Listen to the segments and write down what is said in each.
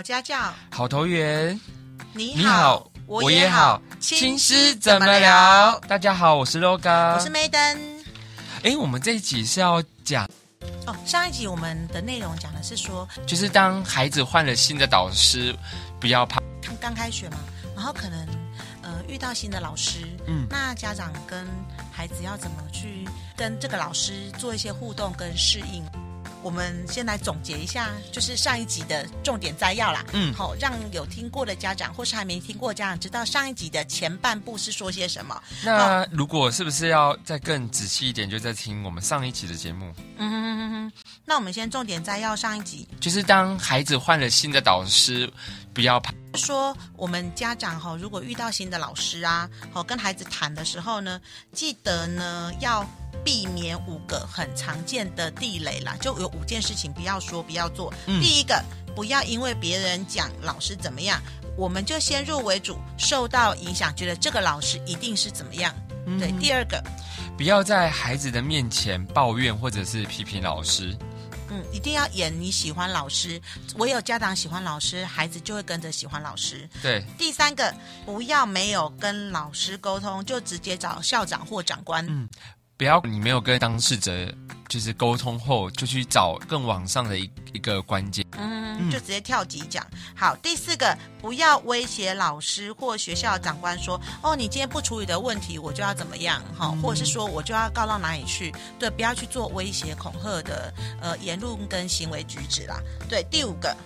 好家教，好投缘。你好，我也好。亲师怎么聊？大家好，我是 Loga，我是 Maiden。哎，我们这一集是要讲哦。上一集我们的内容讲的是说，就是当孩子换了新的导师，不要怕。刚开学嘛，然后可能呃遇到新的老师，嗯，那家长跟孩子要怎么去跟这个老师做一些互动跟适应？我们先来总结一下，就是上一集的重点摘要啦。嗯，好，让有听过的家长或是还没听过的家长知道上一集的前半部是说些什么。那如果是不是要再更仔细一点，就在听我们上一集的节目？嗯哼哼哼。那我们先重点摘要上一集，就是当孩子换了新的导师，不要怕。说我们家长哈，如果遇到新的老师啊，好跟孩子谈的时候呢，记得呢要。避免五个很常见的地雷啦，就有五件事情不要说，不要做。嗯、第一个，不要因为别人讲老师怎么样，我们就先入为主，受到影响，觉得这个老师一定是怎么样。嗯、对，第二个，不要在孩子的面前抱怨或者是批评老师。嗯，一定要演你喜欢老师，唯有家长喜欢老师，孩子就会跟着喜欢老师。对，第三个，不要没有跟老师沟通，就直接找校长或长官。嗯。不要你没有跟当事者就是沟通后，就去找更往上的一一个关键，嗯，就直接跳级讲。好，第四个，不要威胁老师或学校长官说，哦，你今天不处理的问题，我就要怎么样，哈、嗯，或者是说我就要告到哪里去。对，不要去做威胁恐吓的呃言论跟行为举止啦。对，第五个。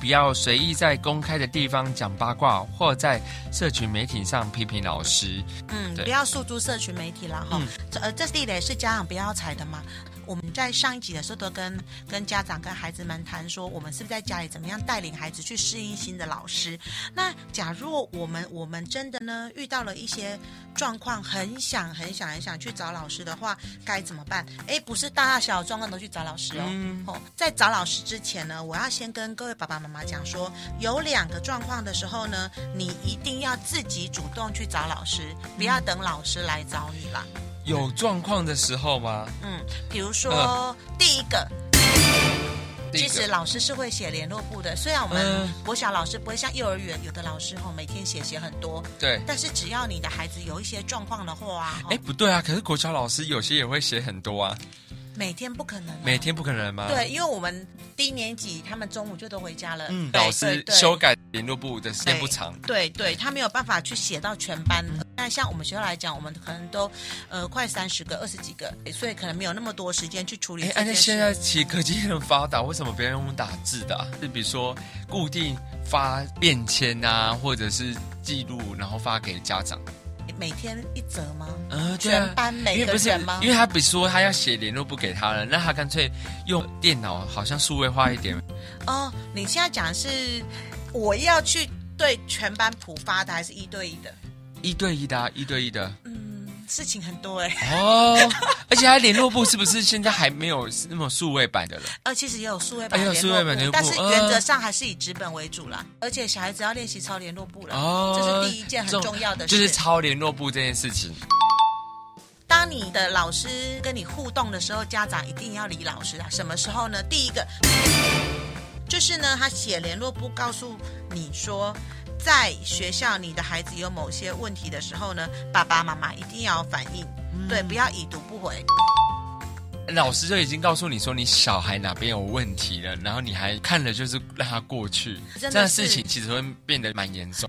不要随意在公开的地方讲八卦，或在社群媒体上批评老师。嗯，不要诉诸社群媒体了哈。这、嗯、呃，这地雷是家长不要踩的吗？我们在上一集的时候都跟跟家长跟孩子们谈说，我们是不是在家里怎么样带领孩子去适应新的老师？那假若我们我们真的呢遇到了一些状况，很想很想很想去找老师的话，该怎么办？哎，不是大大小小状况都去找老师哦。嗯、哦，在找老师之前呢，我要先跟各位爸爸妈妈讲说，有两个状况的时候呢，你一定要自己主动去找老师，不要等老师来找你啦。有状况的时候吗？嗯，比如说、呃、第一个，其实老师是会写联络簿的。虽然我们国小老师不会像幼儿园有的老师吼每天写写很多，对，但是只要你的孩子有一些状况的话，哎，不对啊，可是国小老师有些也会写很多啊。每天不可能，每天不可能吗？对，因为我们低年级他们中午就都回家了。嗯，老师修改联络簿的时间不长。对对，他没有办法去写到全班。那像我们学校来讲，我们可能都呃快三十个、二十几个，所以可能没有那么多时间去处理。哎，那现在其实科技很发达，为什么别人用打字的啊？就比如说固定发便签啊，或者是记录，然后发给家长。每天一则吗？嗯、呃，全班每个人吗？因为他比如说他要写联络簿给他了，那他干脆用电脑，好像数位化一点。哦，你现在讲的是我要去对全班普发的，还是一对一的？一对一的，啊一对一的。嗯。事情很多哎、欸、哦，而且他联络部是不是现在还没有那么数位版的了？呃，其实也有数位版的联络簿，但是原则上还是以纸本为主啦。而且小孩子要练习抄联络部了，哦，这是第一件很重要的事，就是抄联络部这件事情。当你的老师跟你互动的时候，家长一定要理老师啊。什么时候呢？第一个就是呢，他写联络簿告诉你说。在学校，你的孩子有某些问题的时候呢，爸爸妈妈一定要反应，嗯、对，不要已读不回。老师就已经告诉你说你小孩哪边有问题了，然后你还看了就是让他过去，这样的事情其实会变得蛮严重。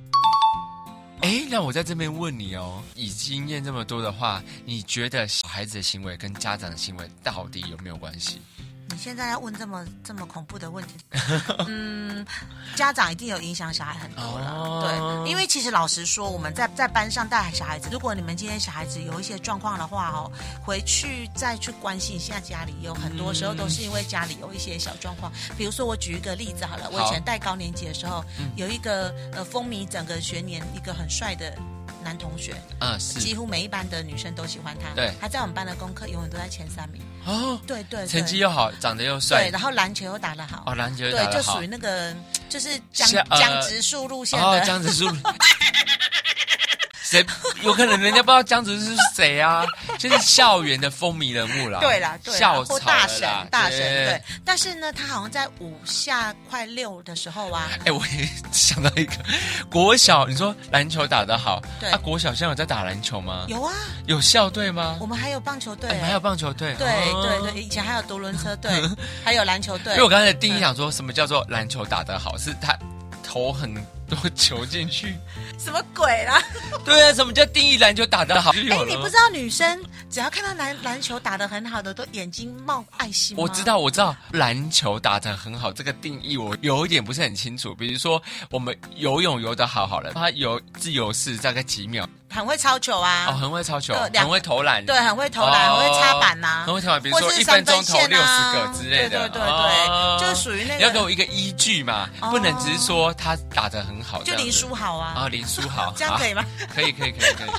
哎，那我在这边问你哦，以经验这么多的话，你觉得小孩子的行为跟家长的行为到底有没有关系？你现在要问这么这么恐怖的问题，嗯，家长一定有影响小孩很多了，哦、对，因为其实老实说，我们在在班上带小孩子，如果你们今天小孩子有一些状况的话哦，回去再去关心一下家里，有很多时候都是因为家里有一些小状况。比如说，我举一个例子好了，我以前带高年级的时候，有一个呃风靡整个学年一个很帅的。男同学嗯，是几乎每一班的女生都喜欢他。对，他在我们班的功课永远都在前三名。哦，对对，成绩又好，长得又帅。对，然后篮球又打得好。哦，篮球。对，就属于那个就是江江直树路线的。哦，江直树。谁有可能人家不知道江直是谁啊？就是校园的风靡人物啦。对啦，对啦，校或大神，大神对对。但是呢，他好像在五下快六的时候啊，哎，我也想到一个国小，你说篮球打得好，对啊，国小现在有在打篮球吗？有啊，有校队吗？我们还有棒球队，哎，还有棒球队，对对对，以前还有独轮车队，还有篮球队。因为我刚才的定义想说什么叫做篮球打得好，是他头很多球进去，什么鬼啦？对啊，什么叫定义篮球打得好？哎，你不知道女生只要看到篮篮球打得很好的，都眼睛冒爱心吗？我知道，我知道篮球打得很好这个定义，我有一点不是很清楚。比如说，我们游泳游得好好了，他游自由式大概几秒。很会抄球啊！哦，很会抄球，很会投篮，对，很会投篮，很会插板呐，很会投篮。比如说一分钟投六十个之类的，对对对，就属于那个。你要给我一个依据嘛，不能只是说他打的很好，就林书豪啊！啊，林书豪，这样可以吗？可以，可以，可以，可以。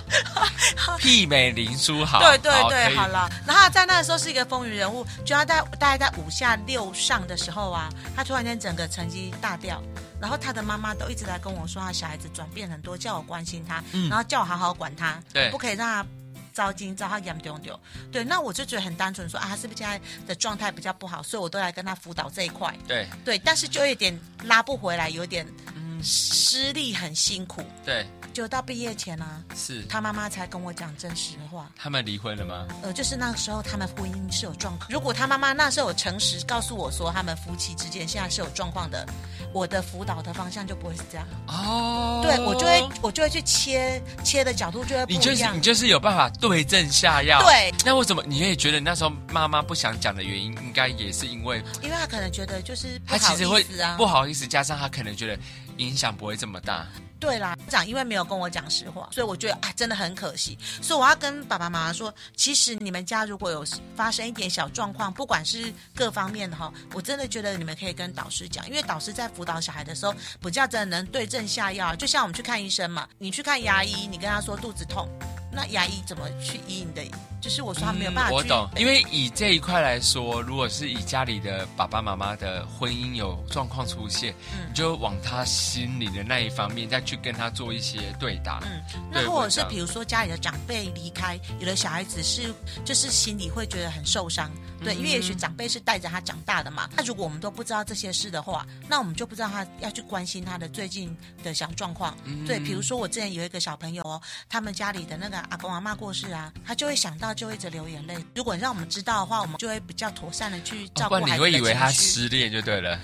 媲美林书豪，对对对，好了。然后在那个时候是一个风云人物，就要在大概在五下六上的时候啊，他突然间整个成绩大掉。然后他的妈妈都一直在跟我说，他小孩子转变很多，叫我关心他，嗯、然后叫我好好管他，对，不可以让他糟心，糟他严丢丢。对，那我就觉得很单纯说，说啊，他是不是现在的状态比较不好，所以我都来跟他辅导这一块。对，对，但是就有点拉不回来，有点嗯，失利很辛苦。对。就到毕业前呢、啊，是他妈妈才跟我讲真实话。他们离婚了吗？呃，就是那个时候他们婚姻是有状况。如果他妈妈那时候有诚实告诉我说他们夫妻之间现在是有状况的，我的辅导的方向就不会是这样。哦，对，我就会我就会去切切的角度就会不一样。你就是你就是有办法对症下药。对，那为什么你也觉得那时候妈妈不想讲的原因，应该也是因为因为他可能觉得就是他其实会不好意思，加上他可能觉得影响不会这么大。对啦，长因为没有跟我讲实话，所以我觉得哎，真的很可惜。所以我要跟爸爸妈妈说，其实你们家如果有发生一点小状况，不管是各方面的哈，我真的觉得你们可以跟导师讲，因为导师在辅导小孩的时候，不叫真的能对症下药。就像我们去看医生嘛，你去看牙医，你跟他说肚子痛。那牙医怎么去医你的？就是我说他没有办法、嗯。我懂，因为以这一块来说，如果是以家里的爸爸妈妈的婚姻有状况出现，嗯，你就往他心里的那一方面再去跟他做一些对答。嗯，那或者是比如说家里的长辈离开，有的小孩子是就是心里会觉得很受伤。对，因为也许长辈是带着他长大的嘛。那如果我们都不知道这些事的话，那我们就不知道他要去关心他的最近的小状况。嗯、对，比如说我之前有一个小朋友哦，他们家里的那个。阿公阿妈过世啊，他就会想到，就会一直流眼泪。如果让我们知道的话，我们就会比较妥善的去照顾孩子的情绪。你会以为他失恋就对了。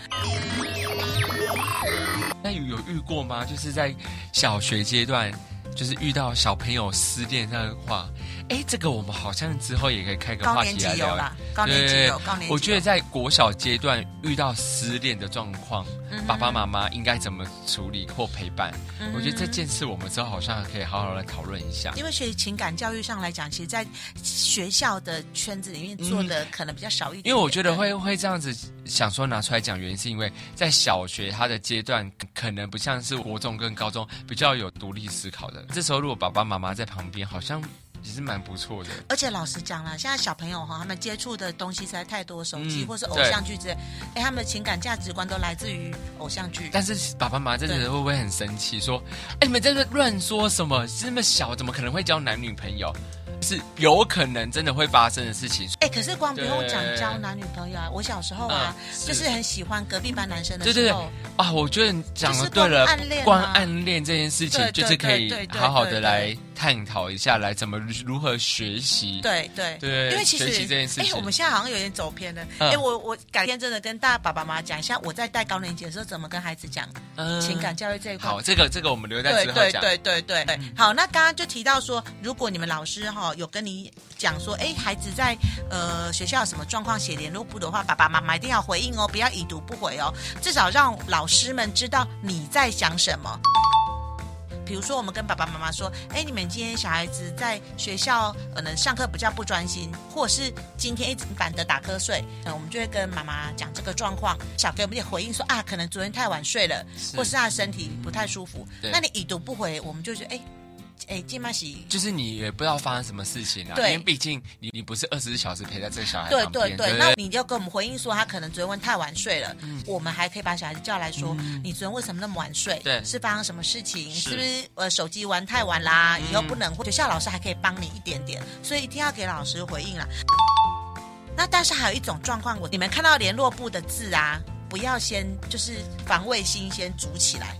那有有遇过吗？就是在小学阶段。就是遇到小朋友失恋那的话，哎，这个我们好像之后也可以开个话题来聊。高年级有，高年级有。我觉得在国小阶段遇到失恋的状况，爸爸妈妈应该怎么处理或陪伴？我觉得这件事我们之后好像可以好好来讨论一下。因为学情感教育上来讲，其实，在学校的圈子里面做的可能比较少一点，点、嗯。因为我觉得会会这样子想说拿出来讲，原因是因为在小学他的阶段可能不像是国中跟高中比较有独立思考的。这时候，如果爸爸妈妈在旁边，好像也是蛮不错的。而且老实讲了，现在小朋友哈，他们接触的东西实在太多，手机、嗯、或是偶像剧之类，哎，他们的情感价值观都来自于偶像剧。但是爸爸妈妈真的会不会很生气？说，哎，你们在这乱说什么？这么小，怎么可能会交男女朋友？是有可能真的会发生的事情。哎，可是光不用讲交男女朋友啊，我小时候啊，就是很喜欢隔壁班男生的时候。对对对啊，我觉得你讲的对了，光暗恋这件事情，就是可以好好的来探讨一下，来怎么如何学习。对对对，因为其实学习这件事情，哎，我们现在好像有点走偏了。哎，我我改天真的跟大家爸爸妈妈讲一下，我在带高年级的时候怎么跟孩子讲情感教育这一块。好，这个这个我们留在之后讲。对对对对对，好，那刚刚就提到说，如果你们老师哈。有跟你讲说，哎，孩子在呃学校有什么状况，写联络簿的话，爸爸妈妈一定要回应哦，不要已读不回哦，至少让老师们知道你在想什么。比如说，我们跟爸爸妈妈说，哎，你们今天小孩子在学校可能上课比较不专心，或者是今天一直懒得打瞌睡，那我们就会跟妈妈讲这个状况，小给我们点回应说啊，可能昨天太晚睡了，是或是他身体不太舒服。那你已读不回，我们就觉得哎。哎，金马喜，就是你也不知道发生什么事情啊。对，因为毕竟你你不是二十四小时陪在这个小孩。对对对，那你就跟我们回应说，他可能昨天太晚睡了。嗯，我们还可以把小孩子叫来说，你昨天为什么那么晚睡？对，是发生什么事情？是不是呃手机玩太晚啦？以后不能。学校老师还可以帮你一点点，所以一定要给老师回应了。那但是还有一种状况，我你们看到联络部的字啊，不要先就是防卫心先筑起来。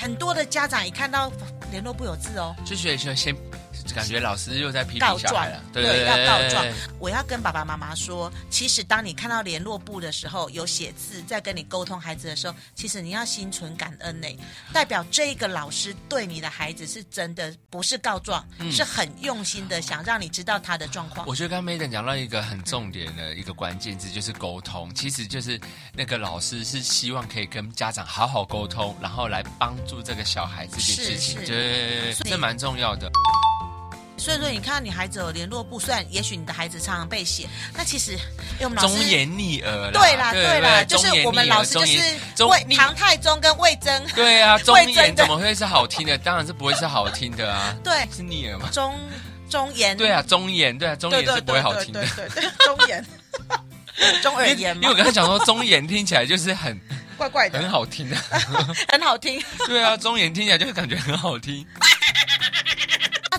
很多的家长一看到联络不有字哦，就觉得先。感觉老师又在批评小孩了，对，对，要告状。我要跟爸爸妈妈说，其实当你看到联络簿的时候，有写字在跟你沟通孩子的时候，其实你要心存感恩呢，代表这个老师对你的孩子是真的不是告状，嗯、是很用心的想让你知道他的状况。我觉得刚刚 Madam 讲到一个很重点的一个关键字，就是沟通。其实就是那个老师是希望可以跟家长好好沟通，然后来帮助这个小孩这件事情，对，这蛮重要的。所以说，你看到你孩子有联络簿，虽然也许你的孩子常常被写，那其实因为我们老师忠言逆耳，对啦，对啦，就是我们老师就是魏唐太宗跟魏征，对啊，忠言怎么会是好听的？当然是不会是好听的啊，对，是逆耳嘛，忠忠言，对啊，忠言，对啊，忠言是不会好听的，对对，忠言，忠耳言，因为我刚才讲说忠言听起来就是很怪怪的，很好听的，很好听，对啊，忠言听起来就会感觉很好听。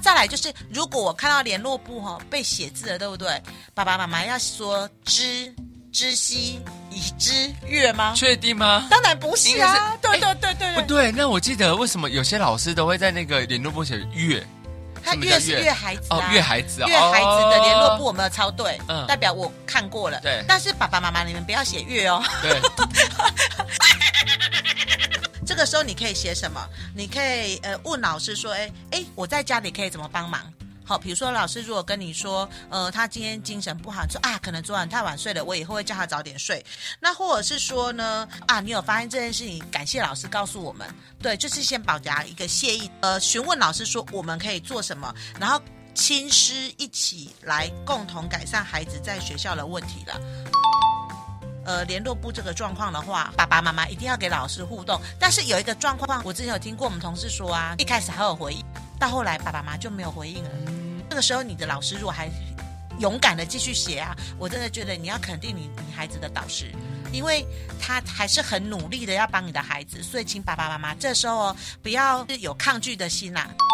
再来就是，如果我看到联络簿哈、哦、被写字了，对不对？爸爸妈妈要说知知悉已知月吗？确定吗？当然不是啊！是对对对对，不对。那我记得为什么有些老师都会在那个联络簿写月？他阅是阅孩子啊，阅孩子啊，阅孩子的联络簿我没有抄对，嗯，代表我看过了。对，但是爸爸妈妈你们不要写月哦。对。这个时候你可以写什么？你可以呃问老师说，哎哎，我在家里可以怎么帮忙？好，比如说老师如果跟你说，呃，他今天精神不好，说啊，可能昨晚太晚睡了，我以后会叫他早点睡。那或者是说呢，啊，你有发现这件事情，感谢老师告诉我们，对，就是先表达一个谢意，呃，询问老师说我们可以做什么，然后亲师一起来共同改善孩子在学校的问题了。呃，联络部这个状况的话，爸爸妈妈一定要给老师互动。但是有一个状况，我之前有听过我们同事说啊，一开始还有回应，到后来爸爸妈妈就没有回应了。嗯，这个时候你的老师如果还勇敢的继续写啊，我真的觉得你要肯定你你孩子的导师，因为他还是很努力的要帮你的孩子。所以请爸爸妈妈这时候哦，不要有抗拒的心呐、啊。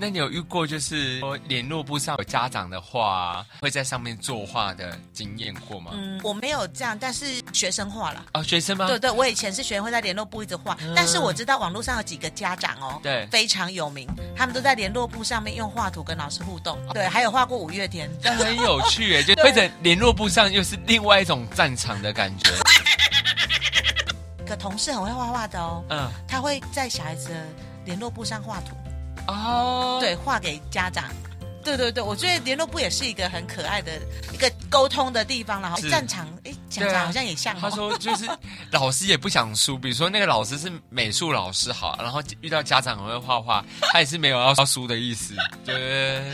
那你有遇过就是说联络簿上有家长的话会在上面作画的经验过吗？嗯，我没有这样，但是学生画了。哦，学生吗？对对，我以前是学生会在联络簿一直画，嗯、但是我知道网络上有几个家长哦，对，非常有名，他们都在联络簿上面用画图跟老师互动。对，还有画过五月天，但很有趣哎，就会在联络簿上又是另外一种战场的感觉。个同事很会画画的哦，嗯，他会在小孩子的联络簿上画图。哦，对，画给家长，对对对，我觉得联络部也是一个很可爱的一个沟通的地方了。然后战场，哎，讲讲好像也像。他说就是 老师也不想输，比如说那个老师是美术老师好，然后遇到家长很会画画，他也是没有要输的意思。对，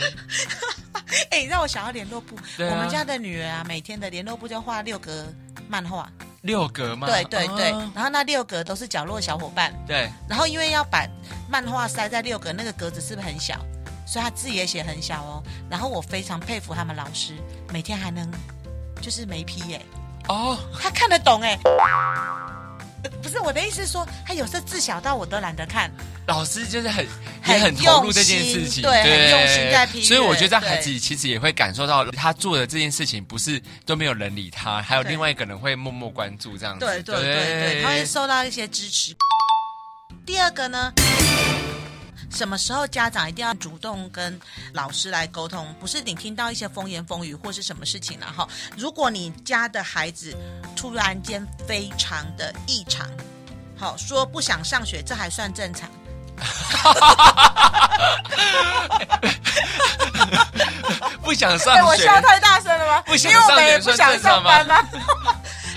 哎，让我想要联络簿。我们家的女儿啊，每天的联络部就画六格漫画。六格吗？对对对，然后那六格都是角落小伙伴。对，然后因为要把漫画塞在六格，那个格子是不是很小？所以他字也写很小哦。然后我非常佩服他们老师，每天还能就是没批耶。哦，他看得懂哎。不是我的意思是说，他有时候字小到我都懒得看。老师就是很也很投入这件事情，对，很用心在批。所以我觉得这孩子其实也会感受到他做的这件事情不是都没有人理他，还有另外一个人会默默关注这样子。对对对对，他会受到一些支持。第二个呢？什么时候家长一定要主动跟老师来沟通？不是你听到一些风言风语或是什么事情了哈。如果你家的孩子突然间非常的异常，好说不想上学，这还算正常。不想上学？我笑太大声了吗？不想上学，不想上班吗？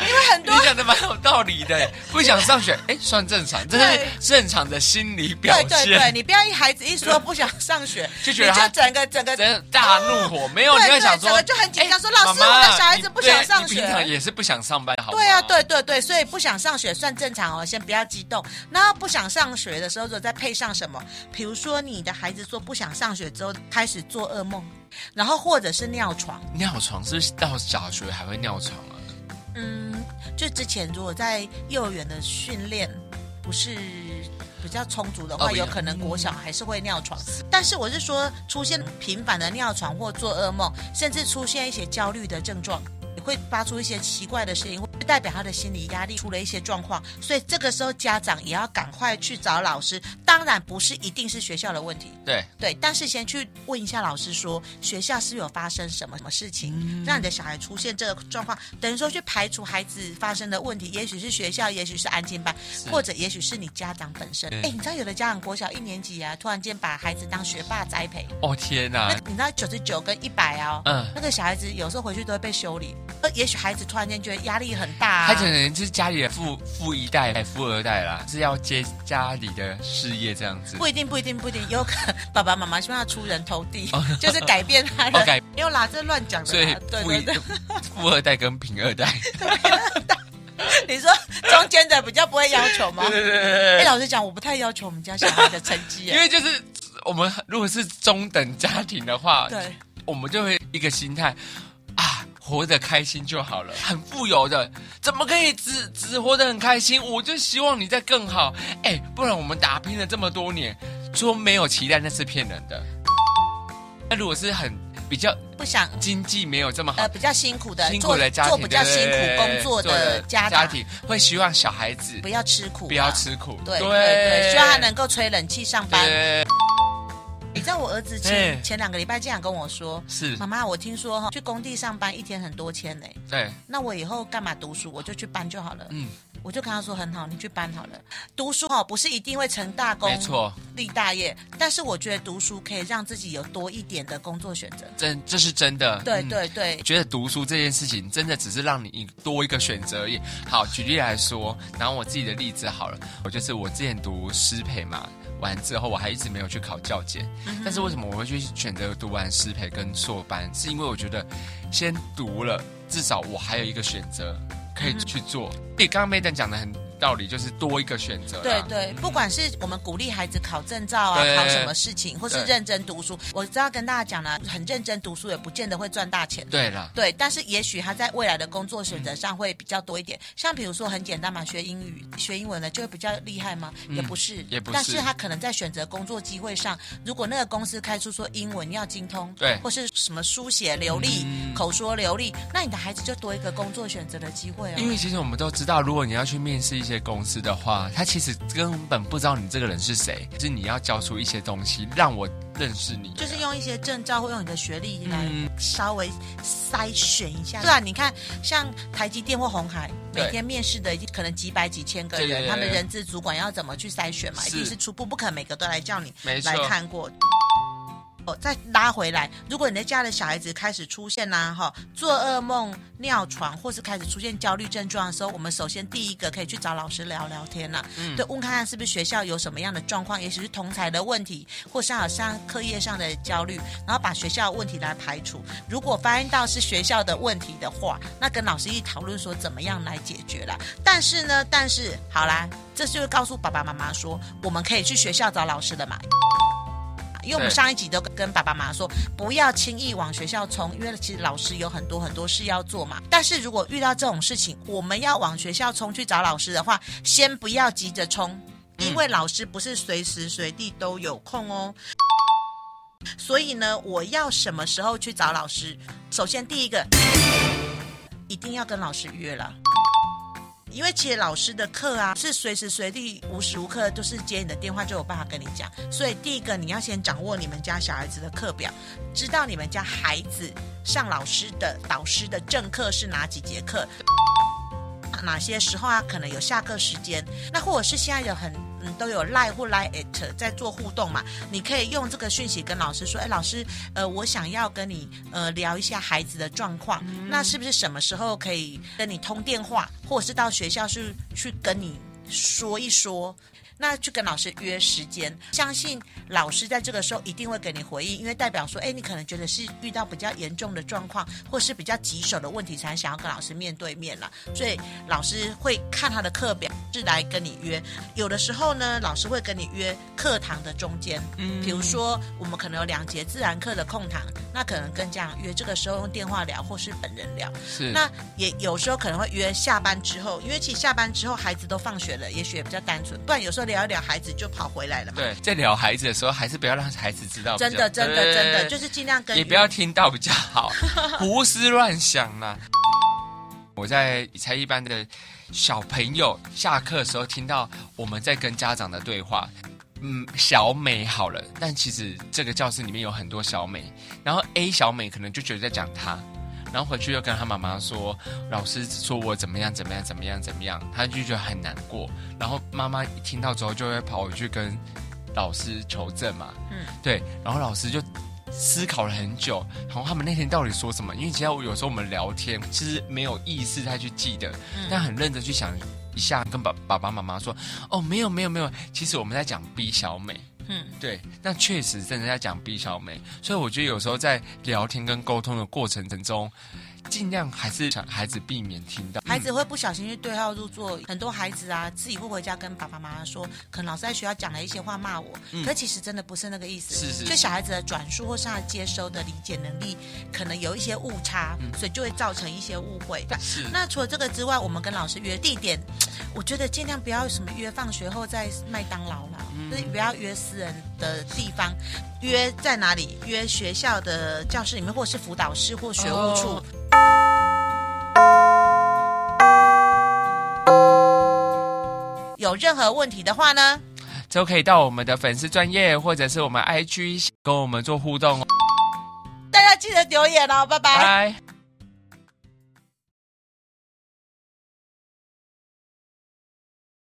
因为很多你讲的蛮有道理的，不想上学，哎，算正常，这是正常的心理表现。对对对，你不要一孩子一说不想上学，就觉得他整个整个大怒火，没有，你会想说，就很紧张，说老师，我的小孩子不想上学，平常也是不想上班，好。对啊，对对对，所以不想上学算正常哦，先不要激动。然后不想上学的时候，就再配上什么？比如说你的孩子说不想上学之后开始做噩梦，然后或者是尿床。尿床是是到小学还会尿床啊？嗯，就之前如果在幼儿园的训练不是比较充足的话，有可能国小还是会尿床。但是我是说，出现频繁的尿床或做噩梦，甚至出现一些焦虑的症状。会发出一些奇怪的声音，会代表他的心理压力出了一些状况，所以这个时候家长也要赶快去找老师。当然不是一定是学校的问题，对对，但是先去问一下老师说，说学校是有发生什么什么事情，嗯、让你的小孩出现这个状况，等于说去排除孩子发生的问题，也许是学校，也许是安静班，或者也许是你家长本身。哎，你知道有的家长国小一年级啊，突然间把孩子当学霸栽培，哦天哪！你知道九十九跟一百啊，嗯，那个小孩子有时候回去都会被修理。呃，也许孩子突然间觉得压力很大，啊，他可能就是家里的富富一代、还富二代啦，是要接家里的事业这样子。不一定，不一定，不一定，有可能爸爸妈妈希望他出人头地，哦、就是改变他的。没有啦，这乱讲的。所以，对对对，富二代跟贫二代。你说中间的比较不会要求吗？对对对对。哎，老实讲，我不太要求我们家小孩的成绩，因为就是我们如果是中等家庭的话，对，我们就会一个心态。活得开心就好了，很富有的，怎么可以只只活得很开心？我就希望你在更好，哎，不然我们打拼了这么多年，说没有期待那是骗人的。那如果是很比较不想经济没有这么好，呃，比较辛苦的辛苦的家庭，做比较辛苦工作的家家庭，会希望小孩子不要吃苦，不要吃苦，对对对，希望他能够吹冷气上班。你知道我儿子前前两个礼拜这样跟我说：“是妈妈，我听说哈，去工地上班一天很多钱呢。对，那我以后干嘛读书？我就去搬就好了。嗯，我就跟他说很好，你去搬好了。读书哈不是一定会成大功，没错，立大业。但是我觉得读书可以让自己有多一点的工作选择。真这是真的。对对对，觉得读书这件事情真的只是让你多一个选择而已。好，举例来说，拿我自己的例子好了，我就是我之前读师培嘛。”完之后，我还一直没有去考教检，但是为什么我会去选择读完师培跟硕班？是因为我觉得先读了，至少我还有一个选择可以去做。对刚刚 Madan 讲的很。道理就是多一个选择。对对，不管是我们鼓励孩子考证照啊，考什么事情，或是认真读书，我知道跟大家讲了，很认真读书也不见得会赚大钱。对了，对，但是也许他在未来的工作选择上会比较多一点。像比如说很简单嘛，学英语、学英文的就会比较厉害吗？也不是，也不是。但是他可能在选择工作机会上，如果那个公司开出说英文要精通，对，或是什么书写流利、口说流利，那你的孩子就多一个工作选择的机会啊。因为其实我们都知道，如果你要去面试一些公司的话，他其实根本不知道你这个人是谁，就是你要交出一些东西让我认识你，就是用一些证照或用你的学历来稍微筛选一下。对啊，你看像台积电或红海，每天面试的可能几百几千个人，他们人资主管要怎么去筛选嘛？一定是初步，不可能每个都来叫你来看过。再拉回来，如果你的家的小孩子开始出现呐，哈，做噩梦、尿床，或是开始出现焦虑症状的时候，我们首先第一个可以去找老师聊聊天呐，嗯，对，问看看是不是学校有什么样的状况，也许是同才的问题，或是好像课业上的焦虑，然后把学校的问题来排除。如果发现到是学校的问题的话，那跟老师一讨论说怎么样来解决啦。但是呢，但是好啦，这就是告诉爸爸妈妈说，我们可以去学校找老师的嘛。因为我们上一集都跟爸爸妈妈说，不要轻易往学校冲，因为其实老师有很多很多事要做嘛。但是如果遇到这种事情，我们要往学校冲去找老师的话，先不要急着冲，因为老师不是随时随地都有空哦。所以呢，我要什么时候去找老师？首先第一个，一定要跟老师约了。因为其实老师的课啊，是随时随地、无时无刻都是接你的电话，就有办法跟你讲。所以第一个，你要先掌握你们家小孩子的课表，知道你们家孩子上老师的导师的正课是哪几节课，哪些时候啊可能有下课时间。那或者是现在有很嗯都有 Line 或 Line at 在做互动嘛，你可以用这个讯息跟老师说，哎，老师，呃，我想要跟你呃聊一下孩子的状况，嗯、那是不是什么时候可以跟你通电话，或者是到学校去去跟你说一说？那去跟老师约时间，相信老师在这个时候一定会给你回应，因为代表说，哎，你可能觉得是遇到比较严重的状况，或是比较棘手的问题，才想要跟老师面对面了。所以老师会看他的课表，是来跟你约。有的时候呢，老师会跟你约课堂的中间，嗯，比如说我们可能有两节自然课的空堂，那可能跟家长约这个时候用电话聊，或是本人聊。是。那也有时候可能会约下班之后，因为其实下班之后孩子都放学了，也许也比较单纯，不然有时候。聊一聊孩子就跑回来了嘛。对，在聊孩子的时候，还是不要让孩子知道。真的，真的，真的，就是尽量跟。也不要听到比较好，胡思乱想嘛。我在才一班的小朋友下课的时候，听到我们在跟家长的对话。嗯，小美好了，但其实这个教室里面有很多小美，然后 A 小美可能就觉得在讲她。然后回去又跟她妈妈说，老师说我怎么样怎么样怎么样怎么样，她就觉得很难过。然后妈妈一听到之后，就会跑回去跟老师求证嘛。嗯，对。然后老师就思考了很久，然后他们那天到底说什么？因为其实我有时候我们聊天其实没有意识再去记得，嗯、但很认真去想一下，跟爸爸爸妈妈说，哦，没有没有没有，其实我们在讲 B 小美。嗯，对，那确实真的在讲 B 小美，所以我觉得有时候在聊天跟沟通的过程当中。尽量还是想孩子避免听到，孩子会不小心去对号入座。很多孩子啊，自己会回家跟爸爸妈妈说，可能老师在学校讲了一些话骂我，嗯、可其实真的不是那个意思。是是，就小孩子的转述或是他接收的理解能力，可能有一些误差，嗯、所以就会造成一些误会。是。那除了这个之外，我们跟老师约地点，我觉得尽量不要什么约放学后在麦当劳啦，嗯、就是不要约私人的地方，约在哪里？约学校的教室里面，或是辅导室或学务处。哦有任何问题的话呢，都可以到我们的粉丝专业或者是我们 IG 跟我们做互动哦。大家记得留言哦，拜拜。拜拜。